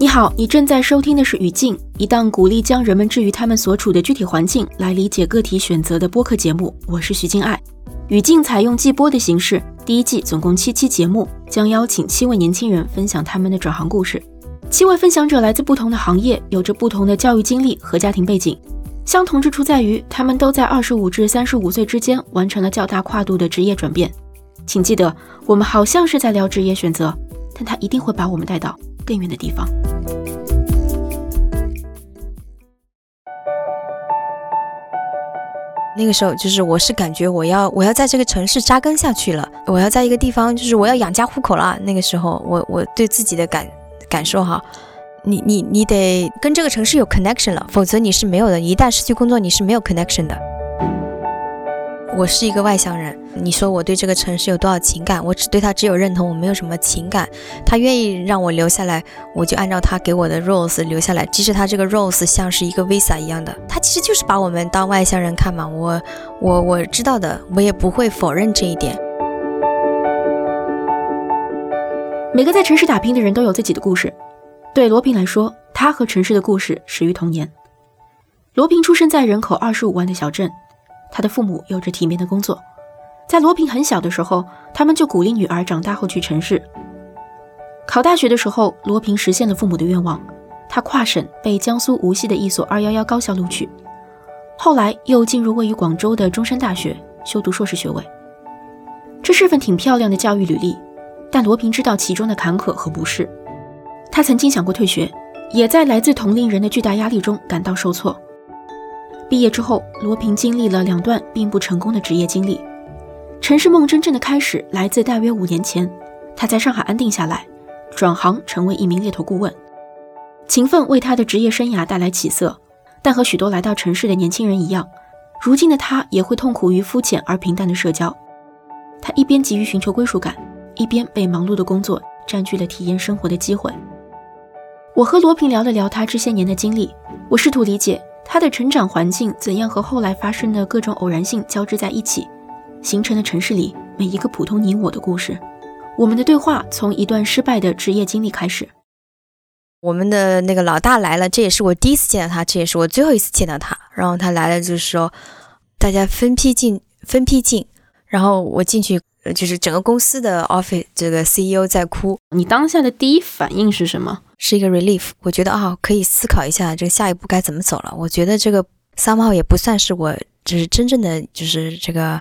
你好，你正在收听的是《语境》，一档鼓励将人们置于他们所处的具体环境来理解个体选择的播客节目。我是徐静爱。《语境》采用季播的形式，第一季总共七期节目，将邀请七位年轻人分享他们的转行故事。七位分享者来自不同的行业，有着不同的教育经历和家庭背景，相同之处在于他们都在二十五至三十五岁之间完成了较大跨度的职业转变。请记得，我们好像是在聊职业选择，但他一定会把我们带到更远的地方。那个时候，就是我是感觉我要我要在这个城市扎根下去了，我要在一个地方，就是我要养家糊口了。那个时候，我我对自己的感感受哈，你你你得跟这个城市有 connection 了，否则你是没有的。一旦失去工作，你是没有 connection 的。我是一个外乡人，你说我对这个城市有多少情感？我只对他只有认同，我没有什么情感。他愿意让我留下来，我就按照他给我的 rose 留下来。即使他这个 rose 像是一个 visa 一样的，他其实就是把我们当外乡人看嘛。我我我知道的，我也不会否认这一点。每个在城市打拼的人都有自己的故事。对罗平来说，他和城市的故事始于童年。罗平出生在人口二十五万的小镇。他的父母有着体面的工作，在罗平很小的时候，他们就鼓励女儿长大后去城市。考大学的时候，罗平实现了父母的愿望，他跨省被江苏无锡的一所二幺幺高校录取，后来又进入位于广州的中山大学修读硕士学位。这是份挺漂亮的教育履历，但罗平知道其中的坎坷和不适。他曾经想过退学，也在来自同龄人的巨大压力中感到受挫。毕业之后，罗平经历了两段并不成功的职业经历。城市梦真正的开始来自大约五年前，他在上海安定下来，转行成为一名猎头顾问。勤奋为他的职业生涯带来起色，但和许多来到城市的年轻人一样，如今的他也会痛苦于肤浅而平淡的社交。他一边急于寻求归属感，一边被忙碌的工作占据了体验生活的机会。我和罗平聊了聊他这些年的经历，我试图理解。他的成长环境怎样和后来发生的各种偶然性交织在一起，形成了城市里每一个普通你我的故事。我们的对话从一段失败的职业经历开始。我们的那个老大来了，这也是我第一次见到他，这也是我最后一次见到他。然后他来了，就是说大家分批进，分批进。然后我进去，就是整个公司的 office，这个 CEO 在哭。你当下的第一反应是什么？是一个 relief，我觉得啊，可以思考一下这下一步该怎么走了。我觉得这个 somehow 也不算是我，就是真正的就是这个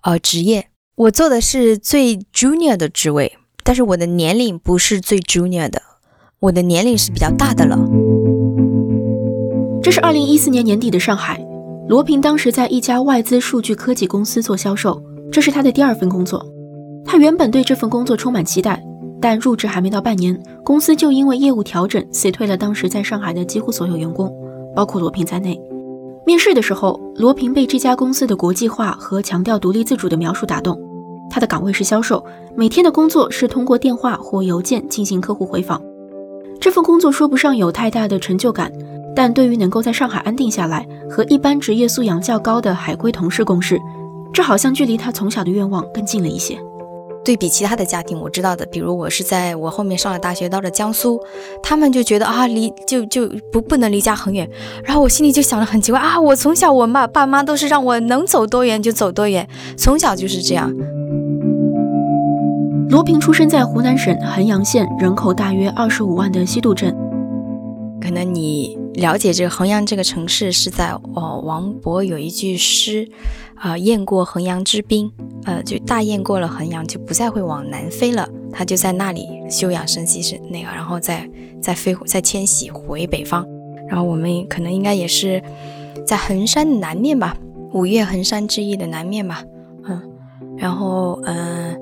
呃职业。我做的是最 junior 的职位，但是我的年龄不是最 junior 的，我的年龄是比较大的了。这是二零一四年年底的上海，罗平当时在一家外资数据科技公司做销售，这是他的第二份工作。他原本对这份工作充满期待。但入职还没到半年，公司就因为业务调整辞退了当时在上海的几乎所有员工，包括罗平在内。面试的时候，罗平被这家公司的国际化和强调独立自主的描述打动。他的岗位是销售，每天的工作是通过电话或邮件进行客户回访。这份工作说不上有太大的成就感，但对于能够在上海安定下来，和一般职业素养较高的海归同事共事，这好像距离他从小的愿望更近了一些。对比其他的家庭，我知道的，比如我是在我后面上了大学，到了江苏，他们就觉得啊，离就就不不能离家很远，然后我心里就想的很奇怪啊，我从小我妈爸妈都是让我能走多远就走多远，从小就是这样。罗平出生在湖南省衡阳县人口大约二十五万的西渡镇，可能你了解这个衡阳这个城市是在哦，王勃有一句诗。啊，雁过衡阳之滨，呃，就大雁过了衡阳，就不再会往南飞了，它就在那里休养生息，是那个，然后再再飞，再迁徙回北方。然后我们可能应该也是在衡山的南面吧，五岳衡山之一的南面吧，嗯，然后嗯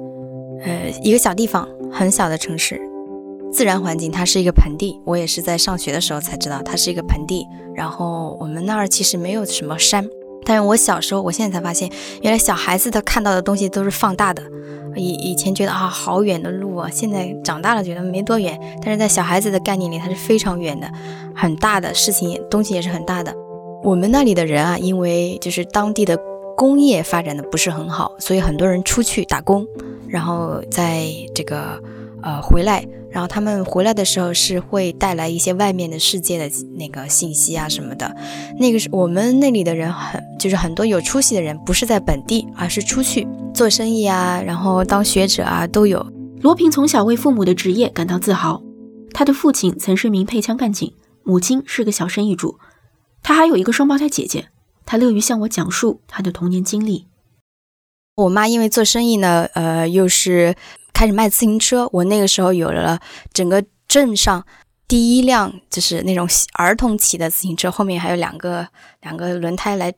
呃，一个小地方，很小的城市，自然环境它是一个盆地，我也是在上学的时候才知道它是一个盆地。然后我们那儿其实没有什么山。但是我小时候，我现在才发现，原来小孩子他看到的东西都是放大的。以以前觉得啊，好远的路啊，现在长大了觉得没多远。但是在小孩子的概念里，它是非常远的，很大的事情，东西也是很大的。我们那里的人啊，因为就是当地的工业发展的不是很好，所以很多人出去打工，然后在这个呃回来，然后他们回来的时候是会带来一些外面的世界的那个信息啊什么的。那个是我们那里的人很就是很多有出息的人，不是在本地，而是出去做生意啊，然后当学者啊都有。罗平从小为父母的职业感到自豪，他的父亲曾是名配枪干警，母亲是个小生意主，他还有一个双胞胎姐姐。他乐于向我讲述他的童年经历。我妈因为做生意呢，呃，又是开始卖自行车。我那个时候有了整个镇上第一辆就是那种儿童骑的自行车，后面还有两个两个轮胎来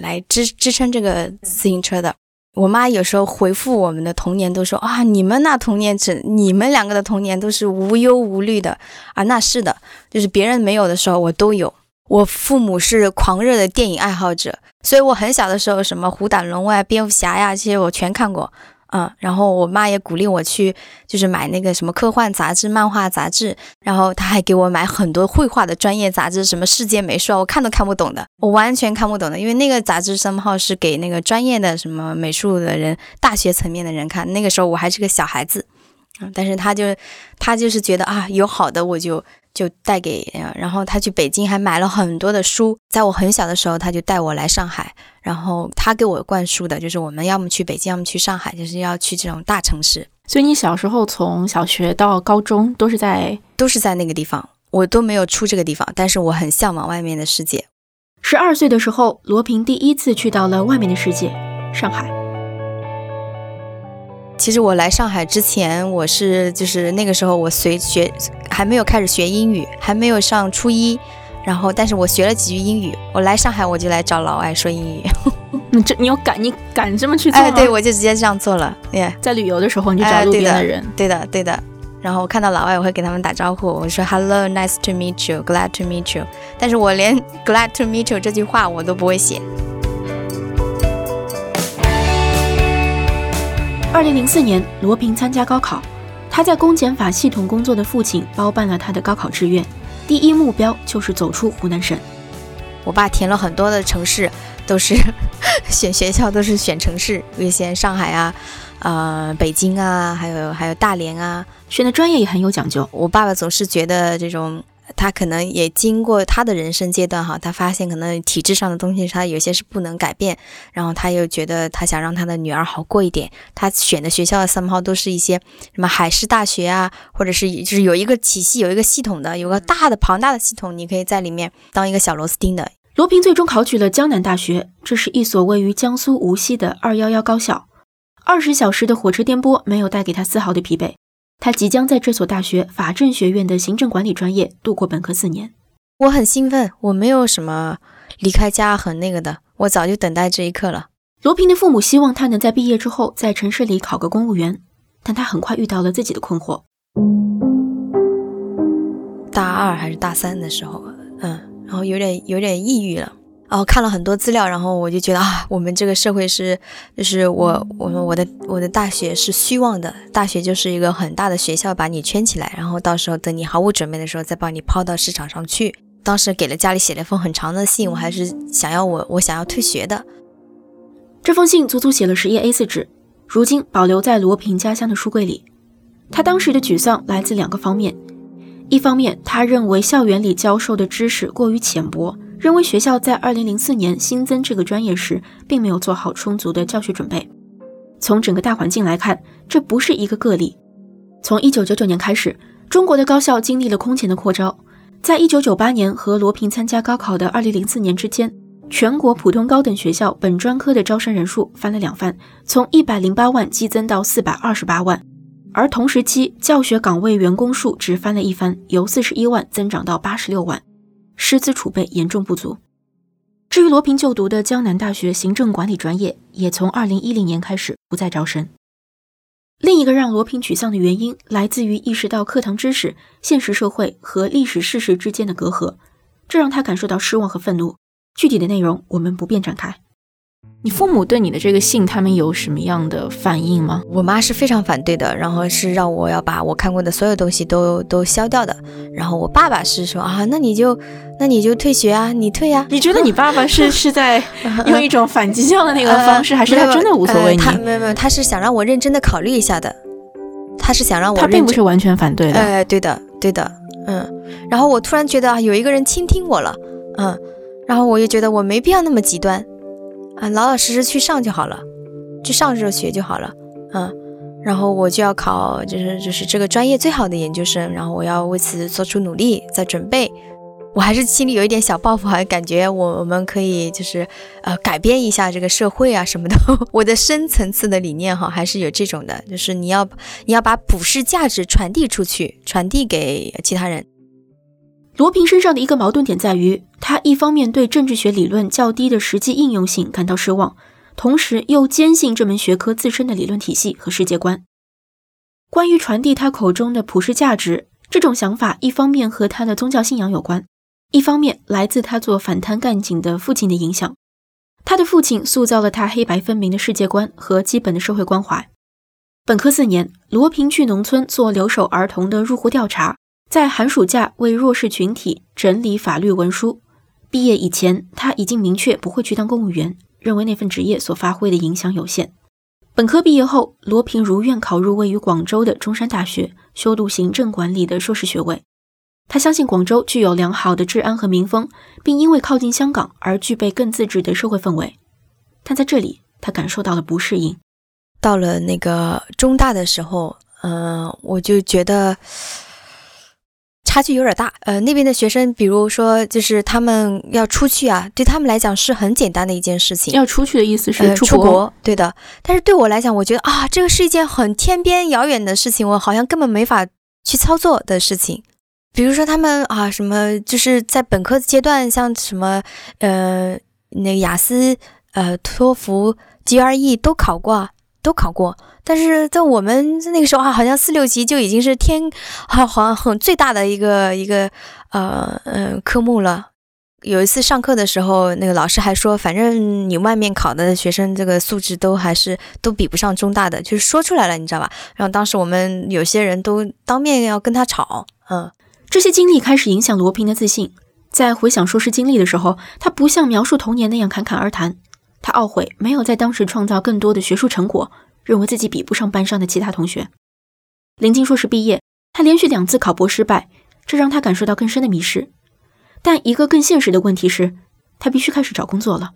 来支支撑这个自行车的。我妈有时候回复我们的童年都说啊，你们那童年只你们两个的童年都是无忧无虑的啊，那是的，就是别人没有的时候我都有。我父母是狂热的电影爱好者，所以我很小的时候，什么《虎胆龙威》、蝙蝠侠呀，这些我全看过。嗯，然后我妈也鼓励我去，就是买那个什么科幻杂志、漫画杂志，然后她还给我买很多绘画的专业杂志，什么世界美术啊，我看都看不懂的，我完全看不懂的，因为那个杂志 somehow 是给那个专业的什么美术的人、大学层面的人看，那个时候我还是个小孩子，嗯，但是他就他就是觉得啊，有好的我就。就带给，然后他去北京还买了很多的书。在我很小的时候，他就带我来上海，然后他给我灌输的就是我们要么去北京，要么去上海，就是要去这种大城市。所以你小时候从小学到高中都是在都是在那个地方，我都没有出这个地方，但是我很向往外面的世界。十二岁的时候，罗平第一次去到了外面的世界——上海。其实我来上海之前，我是就是那个时候我随学还没有开始学英语，还没有上初一，然后但是我学了几句英语。我来上海我就来找老外说英语。你这你有敢你敢这么去做？哎，对，我就直接这样做了。耶，在旅游的时候你就找路边的人。对的，对的。然后我看到老外，我会给他们打招呼，我说 Hello, nice to meet you, glad to meet you。但是我连 glad to meet you 这句话我都不会写。二零零四年，罗平参加高考。他在公检法系统工作的父亲包办了他的高考志愿，第一目标就是走出湖南省。我爸填了很多的城市，都是 选学校，都是选城市，优先上海啊，呃，北京啊，还有还有大连啊。选的专业也很有讲究。我爸爸总是觉得这种。他可能也经过他的人生阶段哈，他发现可能体制上的东西他有些是不能改变，然后他又觉得他想让他的女儿好过一点，他选的学校的三号都是一些什么海事大学啊，或者是就是有一个体系、有一个系统的、有个大的庞大的系统，你可以在里面当一个小螺丝钉的。罗平最终考取了江南大学，这是一所位于江苏无锡的二幺幺高校，二十小时的火车颠簸没有带给他丝毫的疲惫。他即将在这所大学法政学院的行政管理专业度过本科四年，我很兴奋，我没有什么离开家很那个的，我早就等待这一刻了。罗平的父母希望他能在毕业之后在城市里考个公务员，但他很快遇到了自己的困惑。大二还是大三的时候，嗯，然后有点有点抑郁了。然后看了很多资料，然后我就觉得啊，我们这个社会是，就是我我我的我的大学是虚妄的，大学就是一个很大的学校，把你圈起来，然后到时候等你毫无准备的时候，再把你抛到市场上去。当时给了家里写了一封很长的信，我还是想要我我想要退学的。这封信足足写了十页 A4 纸，如今保留在罗平家乡的书柜里。他当时的沮丧来自两个方面，一方面他认为校园里教授的知识过于浅薄。认为学校在二零零四年新增这个专业时，并没有做好充足的教学准备。从整个大环境来看，这不是一个个例。从一九九九年开始，中国的高校经历了空前的扩招。在一九九八年和罗平参加高考的二零零四年之间，全国普通高等学校本专科的招生人数翻了两番，从一百零八万激增到四百二十八万。而同时期教学岗位员工数只翻了一番，由四十一万增长到八十六万。师资储备严重不足。至于罗平就读的江南大学行政管理专业，也从二零一零年开始不再招生。另一个让罗平沮丧的原因，来自于意识到课堂知识、现实社会和历史事实之间的隔阂，这让他感受到失望和愤怒。具体的内容，我们不便展开。你父母对你的这个信，他们有什么样的反应吗？我妈是非常反对的，然后是让我要把我看过的所有东西都都消掉的。然后我爸爸是说啊，那你就那你就退学啊，你退呀。你觉得你爸爸是 是在用一种反击教的那个方式，还是他真的无所谓？他没有没有，他是想让我认真的考虑一下的。他是想让我他并不是完全反对的。哎，对的，对的，嗯。然后我突然觉得啊，有一个人倾听我了，嗯。然后我又觉得我没必要那么极端，啊，老老实实去上就好了，去上热学就好了，嗯。然后我就要考，就是就是这个专业最好的研究生，然后我要为此做出努力，在准备。我还是心里有一点小抱负，还感觉我我们可以就是呃改变一下这个社会啊什么的。我的深层次的理念哈，还是有这种的，就是你要你要把普世价值传递出去，传递给其他人。罗平身上的一个矛盾点在于，他一方面对政治学理论较低的实际应用性感到失望，同时又坚信这门学科自身的理论体系和世界观。关于传递他口中的普世价值，这种想法一方面和他的宗教信仰有关。一方面来自他做反贪干警的父亲的影响，他的父亲塑造了他黑白分明的世界观和基本的社会关怀。本科四年，罗平去农村做留守儿童的入户调查，在寒暑假为弱势群体整理法律文书。毕业以前，他已经明确不会去当公务员，认为那份职业所发挥的影响有限。本科毕业后，罗平如愿考入位于广州的中山大学，修读行政管理的硕士学位。他相信广州具有良好的治安和民风，并因为靠近香港而具备更自治的社会氛围。但在这里，他感受到了不适应。到了那个中大的时候，嗯，我就觉得差距有点大。呃，那边的学生，比如说，就是他们要出去啊，对他们来讲是很简单的一件事情。要出去的意思是出国，对的。但是对我来讲，我觉得啊，这个是一件很天边遥远的事情，我好像根本没法去操作的事情。比如说他们啊，什么就是在本科阶段，像什么呃，那个雅思、呃，托福、GRE 都考过，都考过。但是在我们那个时候啊，好像四六级就已经是天，好好像很最大的一个一个呃嗯科目了。有一次上课的时候，那个老师还说，反正你外面考的学生这个素质都还是都比不上中大的，就是说出来了，你知道吧？然后当时我们有些人都当面要跟他吵，嗯。这些经历开始影响罗平的自信。在回想硕士经历的时候，他不像描述童年那样侃侃而谈。他懊悔没有在当时创造更多的学术成果，认为自己比不上班上的其他同学。临近硕士毕业，他连续两次考博失败，这让他感受到更深的迷失。但一个更现实的问题是，他必须开始找工作了。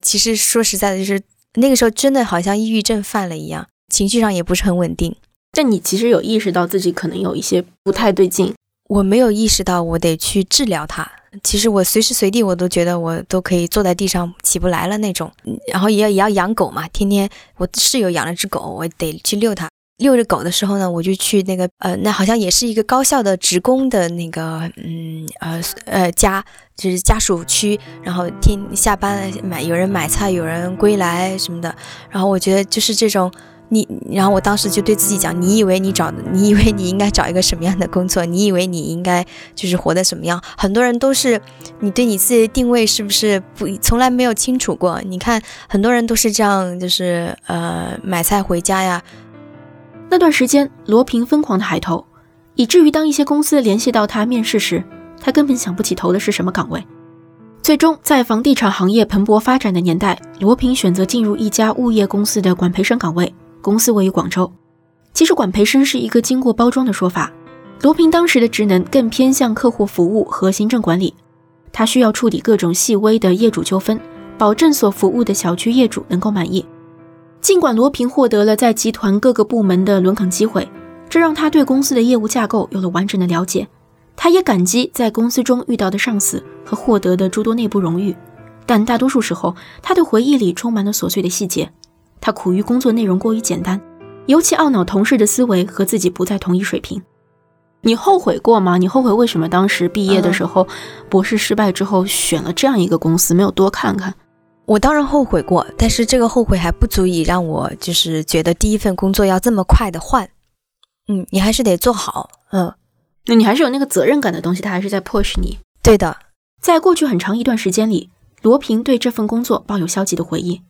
其实说实在的，就是那个时候真的好像抑郁症犯了一样，情绪上也不是很稳定。但你其实有意识到自己可能有一些不太对劲。我没有意识到我得去治疗它。其实我随时随地我都觉得我都可以坐在地上起不来了那种。然后也要也要养狗嘛，天天我室友养了只狗，我得去遛它。遛着狗的时候呢，我就去那个呃，那好像也是一个高校的职工的那个嗯呃呃家，就是家属区。然后天下班买有人买菜，有人归来什么的。然后我觉得就是这种。你，然后我当时就对自己讲：，你以为你找，你以为你应该找一个什么样的工作？你以为你应该就是活得什么样？很多人都是，你对你自己的定位是不是不从来没有清楚过？你看，很多人都是这样，就是呃买菜回家呀。那段时间，罗平疯狂的海投，以至于当一些公司联系到他面试时，他根本想不起投的是什么岗位。最终，在房地产行业蓬勃发展的年代，罗平选择进入一家物业公司的管培生岗位。公司位于广州，其实管培生是一个经过包装的说法。罗平当时的职能更偏向客户服务和行政管理，他需要处理各种细微的业主纠纷，保证所服务的小区业主能够满意。尽管罗平获得了在集团各个部门的轮岗机会，这让他对公司的业务架构有了完整的了解。他也感激在公司中遇到的上司和获得的诸多内部荣誉，但大多数时候，他的回忆里充满了琐碎的细节。他苦于工作内容过于简单，尤其懊恼同事的思维和自己不在同一水平。你后悔过吗？你后悔为什么当时毕业的时候，博士失败之后选了这样一个公司，没有多看看？我当然后悔过，但是这个后悔还不足以让我就是觉得第一份工作要这么快的换。嗯，你还是得做好。嗯，那你还是有那个责任感的东西，他还是在 push 你。对的，在过去很长一段时间里，罗平对这份工作抱有消极的回忆。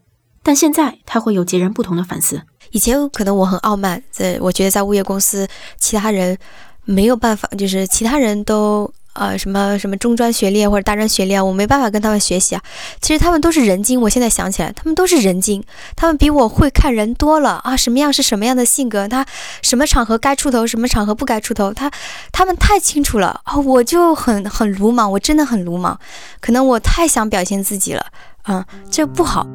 但现在他会有截然不同的反思。以前可能我很傲慢，在我觉得在物业公司，其他人没有办法，就是其他人都呃，什么什么中专学历或者大专学历啊，我没办法跟他们学习啊。其实他们都是人精，我现在想起来，他们都是人精，他们比我会看人多了啊。什么样是什么样的性格，他什么场合该出头，什么场合不该出头，他他们太清楚了啊。我就很很鲁莽，我真的很鲁莽，可能我太想表现自己了，嗯，这不好。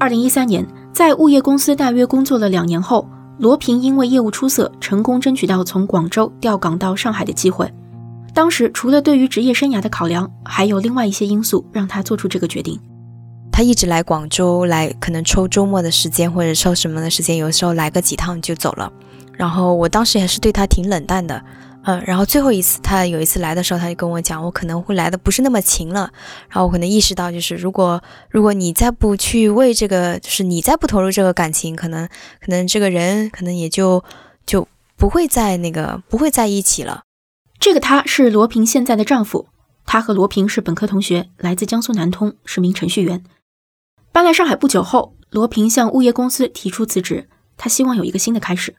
二零一三年，在物业公司大约工作了两年后。罗平因为业务出色，成功争取到从广州调岗到上海的机会。当时除了对于职业生涯的考量，还有另外一些因素让他做出这个决定。他一直来广州，来可能抽周末的时间或者抽什么的时间，有时候来个几趟就走了。然后我当时也是对他挺冷淡的。嗯，然后最后一次他有一次来的时候，他就跟我讲，我可能会来的不是那么勤了。然后我可能意识到，就是如果如果你再不去为这个，就是你再不投入这个感情，可能可能这个人可能也就就不会在那个不会在一起了。这个他是罗平现在的丈夫，他和罗平是本科同学，来自江苏南通，是名程序员。搬来上海不久后，罗平向物业公司提出辞职，他希望有一个新的开始。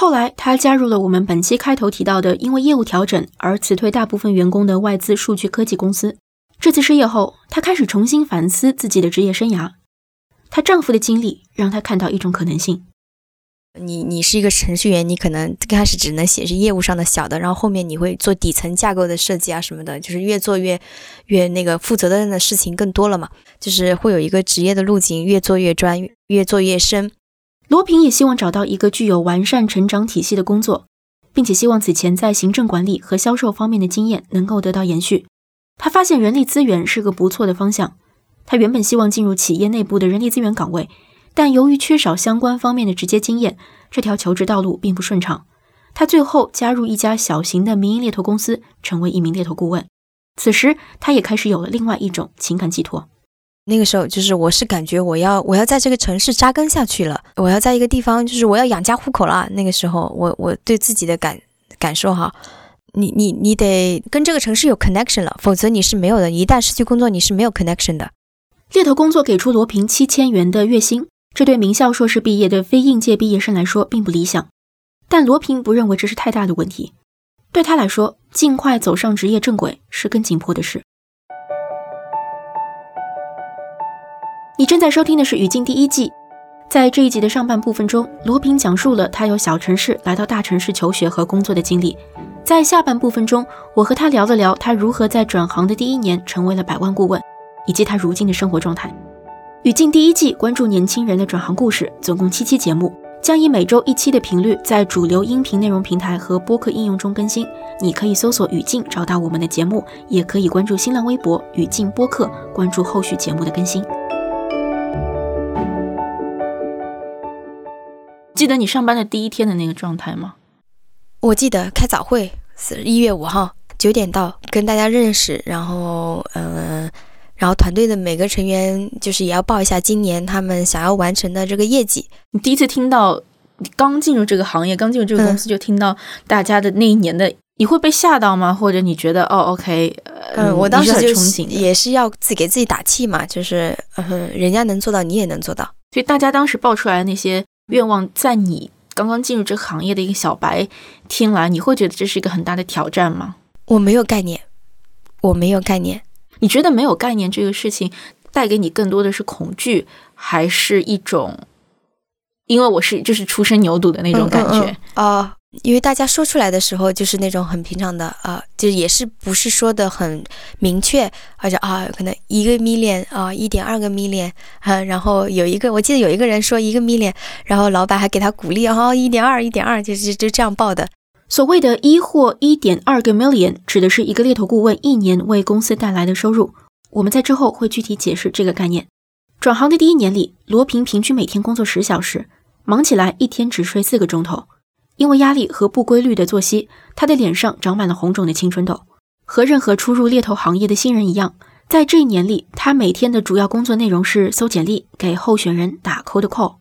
后来，他加入了我们本期开头提到的因为业务调整而辞退大部分员工的外资数据科技公司。这次失业后，他开始重新反思自己的职业生涯。她丈夫的经历让她看到一种可能性：你你是一个程序员，你可能刚开始只能写是业务上的小的，然后后面你会做底层架构的设计啊什么的，就是越做越越那个负责任的事情更多了嘛，就是会有一个职业的路径，越做越专，越做越深。罗平也希望找到一个具有完善成长体系的工作，并且希望此前在行政管理和销售方面的经验能够得到延续。他发现人力资源是个不错的方向。他原本希望进入企业内部的人力资源岗位，但由于缺少相关方面的直接经验，这条求职道路并不顺畅。他最后加入一家小型的民营猎头公司，成为一名猎头顾问。此时，他也开始有了另外一种情感寄托。那个时候就是，我是感觉我要我要在这个城市扎根下去了，我要在一个地方，就是我要养家糊口了。那个时候，我我对自己的感感受哈，你你你得跟这个城市有 connection 了，否则你是没有的。一旦失去工作，你是没有 connection 的。猎头工作给出罗平七千元的月薪，这对名校硕士毕业的非应届毕业生来说并不理想，但罗平不认为这是太大的问题。对他来说，尽快走上职业正轨是更紧迫的事。你正在收听的是《语境》第一季，在这一集的上半部分中，罗平讲述了他由小城市来到大城市求学和工作的经历。在下半部分中，我和他聊了聊他如何在转行的第一年成为了百万顾问，以及他如今的生活状态。《语境》第一季关注年轻人的转行故事，总共七期节目，将以每周一期的频率在主流音频内容平台和播客应用中更新。你可以搜索“语境”找到我们的节目，也可以关注新浪微博“语境播客”，关注后续节目的更新。记得你上班的第一天的那个状态吗？我记得开早会是一月五号九点到，跟大家认识，然后嗯，然后团队的每个成员就是也要报一下今年他们想要完成的这个业绩。你第一次听到，你刚进入这个行业，刚进入这个公司就听到大家的那一年的，你会被吓到吗？或者你觉得哦，OK，嗯，我当时就也是要自己给自己打气嘛，就是嗯，人家能做到，你也能做到。所以大家当时报出来的那些。愿望在你刚刚进入这个行业的一个小白听来，你会觉得这是一个很大的挑战吗？我没有概念，我没有概念。你觉得没有概念这个事情带给你更多的是恐惧，还是一种因为我是就是初生牛犊的那种感觉啊？因为大家说出来的时候就是那种很平常的啊，就也是不是说的很明确，或者啊，可能一个 million 啊，一点二个 million 啊，然后有一个我记得有一个人说一个 million，然后老板还给他鼓励啊，一点二，一点二，就是就这样报的。所谓的一或一点二个 million 指的是一个猎头顾问一年为公司带来的收入。我们在之后会具体解释这个概念。转行的第一年里，罗平平均每天工作十小时，忙起来一天只睡四个钟头。因为压力和不规律的作息，他的脸上长满了红肿的青春痘。和任何初入猎头行业的新人一样，在这一年里，他每天的主要工作内容是搜简历，给候选人打 cold call。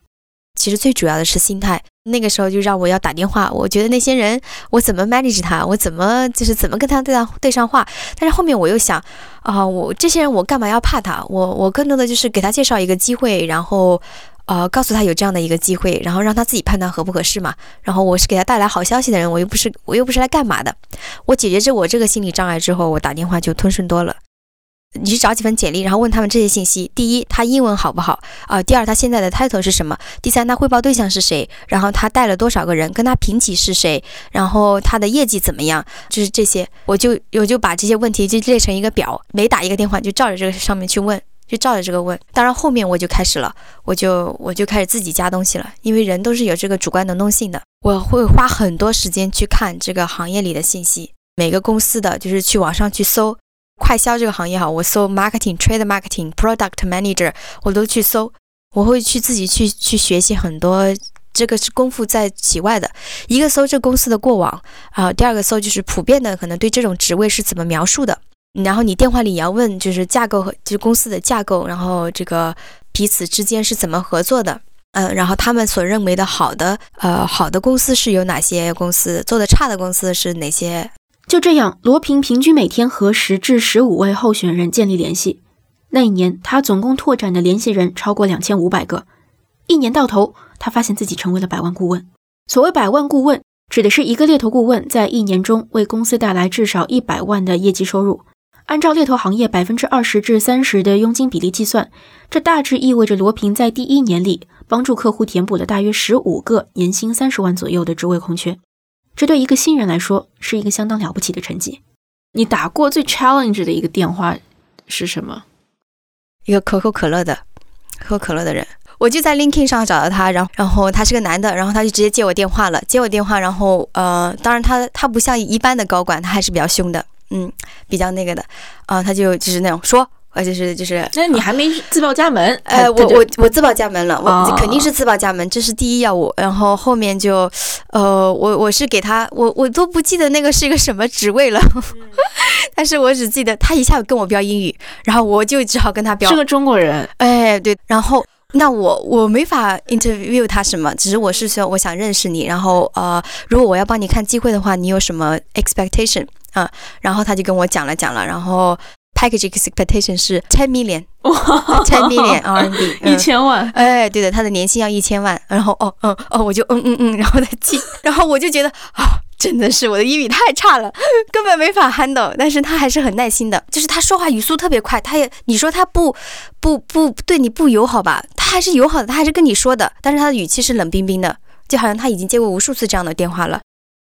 其实最主要的是心态。那个时候就让我要打电话，我觉得那些人，我怎么 manage 他，我怎么就是怎么跟他对上对上话。但是后面我又想，啊，我这些人我干嘛要怕他？我我更多的就是给他介绍一个机会，然后。呃，告诉他有这样的一个机会，然后让他自己判断合不合适嘛。然后我是给他带来好消息的人，我又不是我又不是来干嘛的。我解决这我这个心理障碍之后，我打电话就通顺多了。你去找几份简历，然后问他们这些信息：第一，他英文好不好啊？第二，他现在的 title 是什么？第三，他汇报对象是谁？然后他带了多少个人？跟他平级是谁？然后他的业绩怎么样？就是这些，我就我就把这些问题就列成一个表，每打一个电话就照着这个上面去问。就照着这个问，当然后面我就开始了，我就我就开始自己加东西了，因为人都是有这个主观能动性的，我会花很多时间去看这个行业里的信息，每个公司的就是去网上去搜，快销这个行业哈，我搜 marketing trade marketing product manager，我都去搜，我会去自己去去学习很多，这个是功夫在其外的，一个搜这公司的过往啊，第二个搜就是普遍的可能对这种职位是怎么描述的。然后你电话里也要问，就是架构和就是公司的架构，然后这个彼此之间是怎么合作的，嗯，然后他们所认为的好的，呃，好的公司是有哪些公司，做的差的公司是哪些？就这样，罗平平均每天和十至十五位候选人建立联系。那一年，他总共拓展的联系人超过两千五百个。一年到头，他发现自己成为了百万顾问。所谓百万顾问，指的是一个猎头顾问在一年中为公司带来至少一百万的业绩收入。按照猎头行业百分之二十至三十的佣金比例计算，这大致意味着罗平在第一年里帮助客户填补了大约十五个年薪三十万左右的职位空缺。这对一个新人来说是一个相当了不起的成绩。你打过最 challenge 的一个电话是什么？一个可口可乐的，喝可乐的人。我就在 LinkedIn 上找到他，然后然后他是个男的，然后他就直接接我电话了。接我电话，然后呃，当然他他不像一般的高管，他还是比较凶的。嗯，比较那个的，啊，他就就是那种说，呃，就是就是，那你还没自报家门？呃，我我我自报家门了，我肯定是自报家门，这是第一要务。然后后面就，呃，我我是给他，我我都不记得那个是一个什么职位了，但是我只记得他一下跟我标英语，然后我就只好跟他标是个中国人，哎，对，然后那我我没法 interview 他什么，只是我是说我想认识你，然后呃，如果我要帮你看机会的话，你有什么 expectation？嗯，然后他就跟我讲了讲了，然后 package expectation 是 ten million，ten million RMB，一千万。哎，对的，他的年薪要一千万。然后哦，嗯哦，我就嗯嗯嗯，然后他记，然后我就觉得啊，真的是我的英语太差了，根本没法 handle。但是他还是很耐心的，就是他说话语速特别快，他也你说他不不不对你不友好吧，他还是友好的，他还是跟你说的，但是他的语气是冷冰冰的，就好像他已经接过无数次这样的电话了。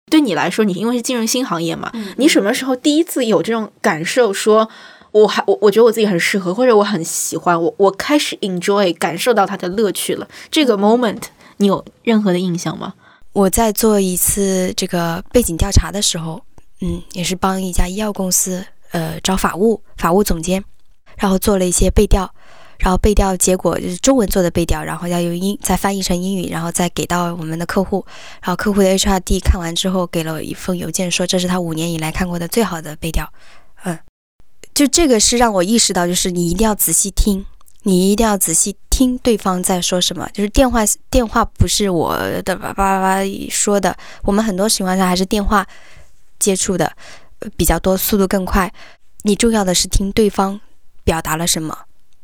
对你来说，你因为是进入新行业嘛，你什么时候第一次有这种感受？说我还我我觉得我自己很适合，或者我很喜欢，我我开始 enjoy 感受到它的乐趣了。这个 moment 你有任何的印象吗？我在做一次这个背景调查的时候，嗯，也是帮一家医药公司，呃，找法务法务总监，然后做了一些背调。然后背调结果就是中文做的背调，然后要用英再翻译成英语，然后再给到我们的客户。然后客户的 HRD 看完之后，给了一封邮件，说这是他五年以来看过的最好的背调。嗯，就这个是让我意识到，就是你一定要仔细听，你一定要仔细听对方在说什么。就是电话电话不是我的叭叭叭说的，我们很多情况下还是电话接触的比较多，速度更快。你重要的是听对方表达了什么。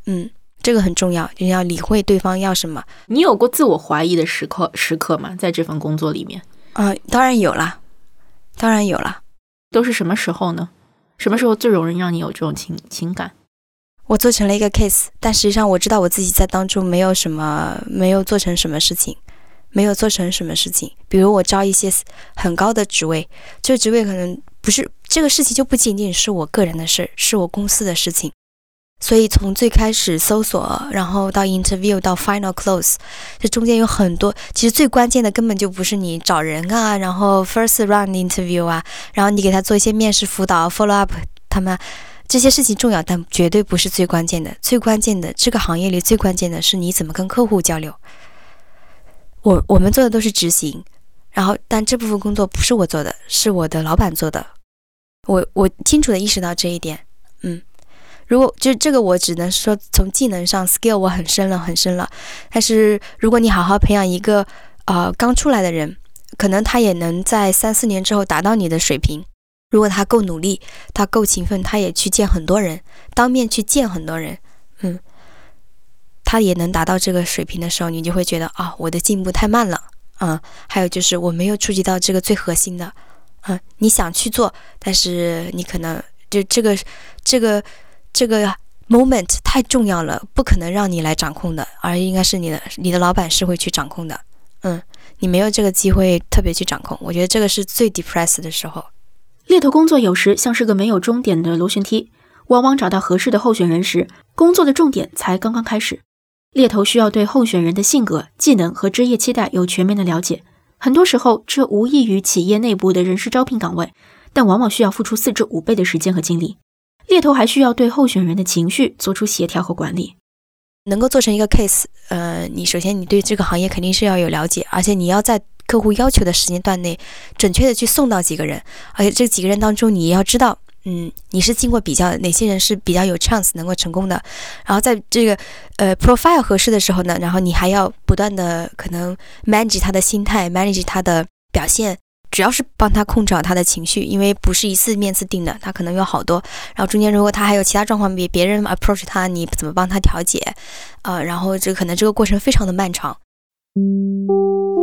嗯。这个很重要，你要理会对方要什么。你有过自我怀疑的时刻时刻吗？在这份工作里面？啊，当然有啦，当然有啦。都是什么时候呢？什么时候最容易让你有这种情情感？我做成了一个 case，但实际上我知道我自己在当中没有什么，没有做成什么事情，没有做成什么事情。比如我招一些很高的职位，这个职位可能不是这个事情，就不仅仅是我个人的事，是我公司的事情。所以从最开始搜索，然后到 interview 到 final close，这中间有很多。其实最关键的根本就不是你找人啊，然后 first round interview 啊，然后你给他做一些面试辅导 follow up，他们这些事情重要，但绝对不是最关键的。最关键的这个行业里最关键的是你怎么跟客户交流。我我们做的都是执行，然后但这部分工作不是我做的，是我的老板做的。我我清楚的意识到这一点，如果就这个，我只能说从技能上 skill 我很深了，很深了。但是如果你好好培养一个呃刚出来的人，可能他也能在三四年之后达到你的水平。如果他够努力，他够勤奋，他也去见很多人，当面去见很多人，嗯，他也能达到这个水平的时候，你就会觉得啊，我的进步太慢了，嗯，还有就是我没有触及到这个最核心的，嗯，你想去做，但是你可能就这个这个这个 moment 太重要了，不可能让你来掌控的，而应该是你的你的老板是会去掌控的，嗯，你没有这个机会特别去掌控，我觉得这个是最 depressed 的时候。猎头工作有时像是个没有终点的螺旋梯，往往找到合适的候选人时，工作的重点才刚刚开始。猎头需要对候选人的性格、技能和职业期待有全面的了解。很多时候，这无异于企业内部的人事招聘岗位，但往往需要付出四至五倍的时间和精力。猎头还需要对候选人的情绪做出协调和管理。能够做成一个 case，呃，你首先你对这个行业肯定是要有了解，而且你要在客户要求的时间段内准确的去送到几个人，而且这几个人当中你要知道。嗯，你是经过比较哪些人是比较有 chance 能够成功的，然后在这个呃 profile 合适的时候呢，然后你还要不断的可能 manage 他的心态，manage 他的表现，主要是帮他控制好他的情绪，因为不是一次面次定的，他可能有好多，然后中间如果他还有其他状况，别别人 approach 他，你怎么帮他调解？呃，然后这可能这个过程非常的漫长。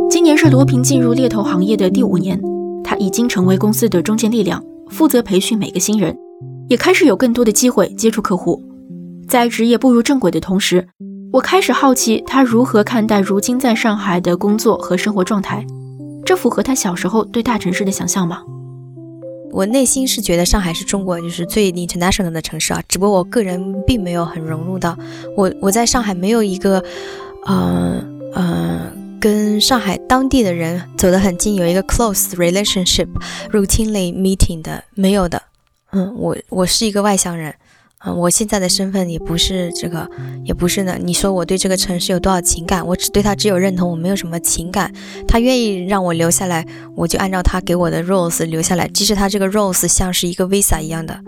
今年是罗平进入猎头行业的第五年，他已经成为公司的中坚力量。负责培训每个新人，也开始有更多的机会接触客户。在职业步入正轨的同时，我开始好奇他如何看待如今在上海的工作和生活状态。这符合他小时候对大城市的想象吗？我内心是觉得上海是中国就是最 international 的城市啊，只不过我个人并没有很融入到我我在上海没有一个，呃呃。跟上海当地的人走得很近，有一个 close relationship，routinely meeting 的没有的。嗯，我我是一个外乡人，嗯，我现在的身份也不是这个，也不是呢。你说我对这个城市有多少情感？我只对他只有认同，我没有什么情感。他愿意让我留下来，我就按照他给我的 roles 留下来，即使他这个 roles 像是一个 visa 一样的。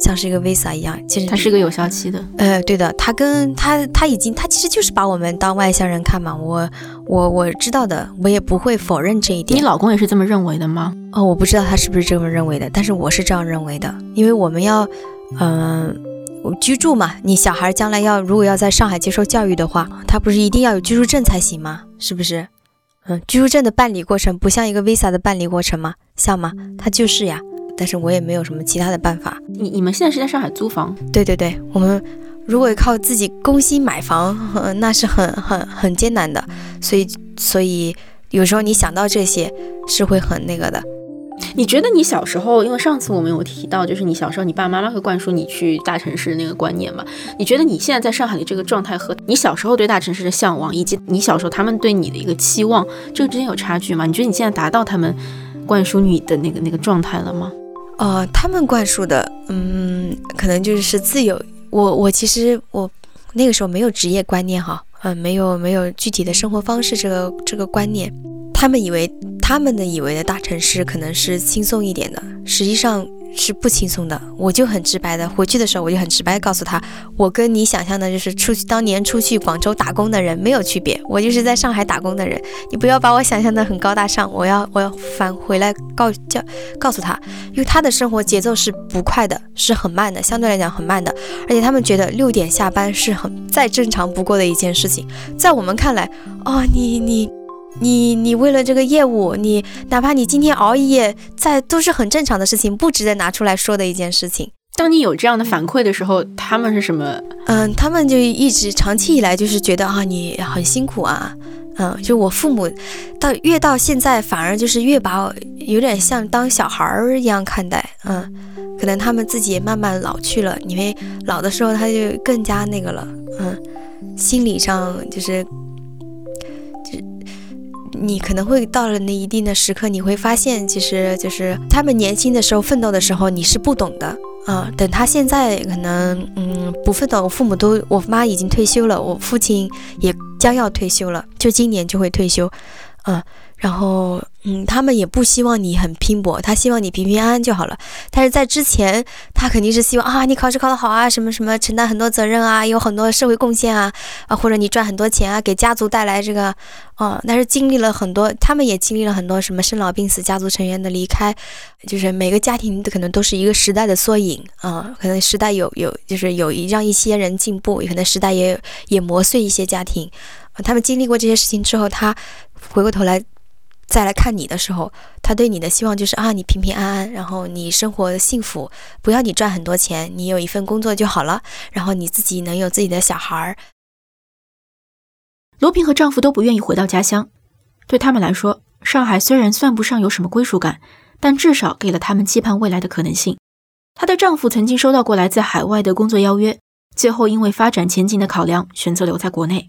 像是一个 visa 一样，其实它是个有效期的。呃，对的，他跟他他已经他其实就是把我们当外乡人看嘛。我我我知道的，我也不会否认这一点。你老公也是这么认为的吗？哦，我不知道他是不是这么认为的，但是我是这样认为的，因为我们要嗯居住嘛。你小孩将来要如果要在上海接受教育的话，他不是一定要有居住证才行吗？是不是？嗯，居住证的办理过程不像一个 visa 的办理过程吗？像吗？它就是呀。但是我也没有什么其他的办法。你你们现在是在上海租房？对对对，我们如果靠自己工薪买房，那是很很很艰难的。所以所以有时候你想到这些，是会很那个的。你觉得你小时候，因为上次我们有提到，就是你小时候你爸爸妈妈会灌输你去大城市的那个观念嘛？你觉得你现在在上海的这个状态和你小时候对大城市的向往，以及你小时候他们对你的一个期望，这个之间有差距吗？你觉得你现在达到他们灌输你的那个那个状态了吗？呃，他们灌输的，嗯，可能就是自由。我我其实我那个时候没有职业观念哈，嗯，没有没有具体的生活方式这个这个观念。他们以为他们的以为的大城市可能是轻松一点的，实际上。是不轻松的，我就很直白的回去的时候，我就很直白告诉他，我跟你想象的就是出去当年出去广州打工的人没有区别，我就是在上海打工的人，你不要把我想象的很高大上，我要我要返回来告叫告诉他，因为他的生活节奏是不快的，是很慢的，相对来讲很慢的，而且他们觉得六点下班是很再正常不过的一件事情，在我们看来，哦，你你。你你为了这个业务，你哪怕你今天熬一夜，在都是很正常的事情，不值得拿出来说的一件事情。当你有这样的反馈的时候，他们是什么？嗯，他们就一直长期以来就是觉得啊，你很辛苦啊，嗯，就我父母到越到现在，反而就是越把我有点像当小孩儿一样看待，嗯，可能他们自己也慢慢老去了，因为老的时候他就更加那个了，嗯，心理上就是。你可能会到了那一定的时刻，你会发现，其实就是他们年轻的时候奋斗的时候，你是不懂的啊。等他现在可能嗯不奋斗，我父母都，我妈已经退休了，我父亲也将要退休了，就今年就会退休，嗯。然后，嗯，他们也不希望你很拼搏，他希望你平平安安就好了。但是在之前，他肯定是希望啊，你考试考得好啊，什么什么，承担很多责任啊，有很多社会贡献啊，啊，或者你赚很多钱啊，给家族带来这个，啊，但是经历了很多，他们也经历了很多什么生老病死、家族成员的离开，就是每个家庭可能都是一个时代的缩影啊，可能时代有有，就是有一让一些人进步，可能时代也也磨碎一些家庭，他们经历过这些事情之后，他回过头来。再来看你的时候，他对你的希望就是啊，你平平安安，然后你生活幸福，不要你赚很多钱，你有一份工作就好了，然后你自己能有自己的小孩儿。罗平和丈夫都不愿意回到家乡，对他们来说，上海虽然算不上有什么归属感，但至少给了他们期盼未来的可能性。她的丈夫曾经收到过来自海外的工作邀约，最后因为发展前景的考量，选择留在国内。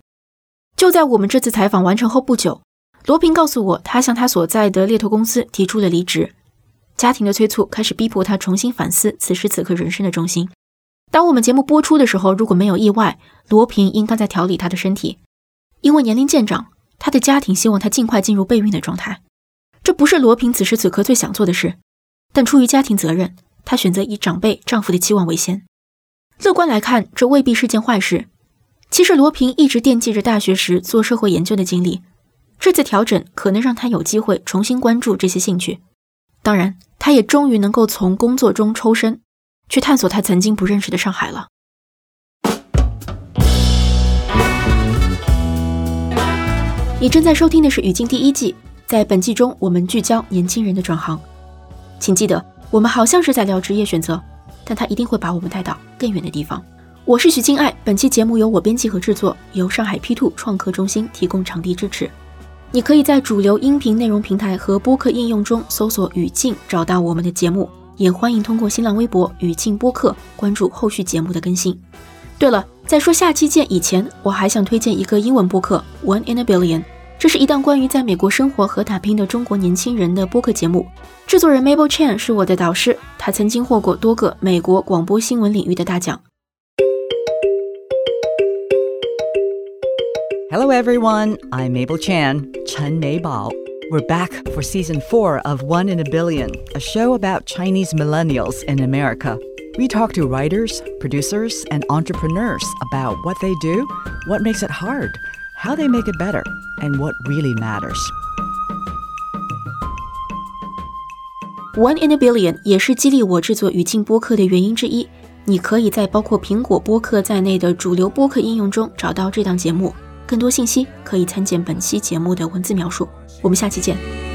就在我们这次采访完成后不久。罗平告诉我，他向他所在的猎头公司提出了离职。家庭的催促开始逼迫他重新反思此时此刻人生的重心。当我们节目播出的时候，如果没有意外，罗平应该在调理他的身体，因为年龄渐长，他的家庭希望他尽快进入备孕的状态。这不是罗平此时此刻最想做的事，但出于家庭责任，她选择以长辈丈夫的期望为先。乐观来看，这未必是件坏事。其实，罗平一直惦记着大学时做社会研究的经历。这次调整可能让他有机会重新关注这些兴趣，当然，他也终于能够从工作中抽身，去探索他曾经不认识的上海了。你正在收听的是《语境》第一季，在本季中，我们聚焦年轻人的转行。请记得，我们好像是在聊职业选择，但他一定会把我们带到更远的地方。我是许静爱，本期节目由我编辑和制作，由上海 P Two 创客中心提供场地支持。你可以在主流音频内容平台和播客应用中搜索“语境”，找到我们的节目。也欢迎通过新浪微博“语境播客”关注后续节目的更新。对了，在说下期见以前，我还想推荐一个英文播客《One in a Billion》，这是一档关于在美国生活和打拼的中国年轻人的播客节目。制作人 Mabel Chan 是我的导师，他曾经获过多个美国广播新闻领域的大奖。Hello, everyone. I'm Mabel Chan, Chen Meibao. We're back for season four of One in a Billion, a show about Chinese millennials in America. We talk to writers, producers, and entrepreneurs about what they do, what makes it hard, how they make it better, and what really matters. One in a Billion 也是激励我制作语境播客的原因之一。你可以在包括苹果播客在内的主流播客应用中找到这档节目。 更多信息可以参见本期节目的文字描述。我们下期见。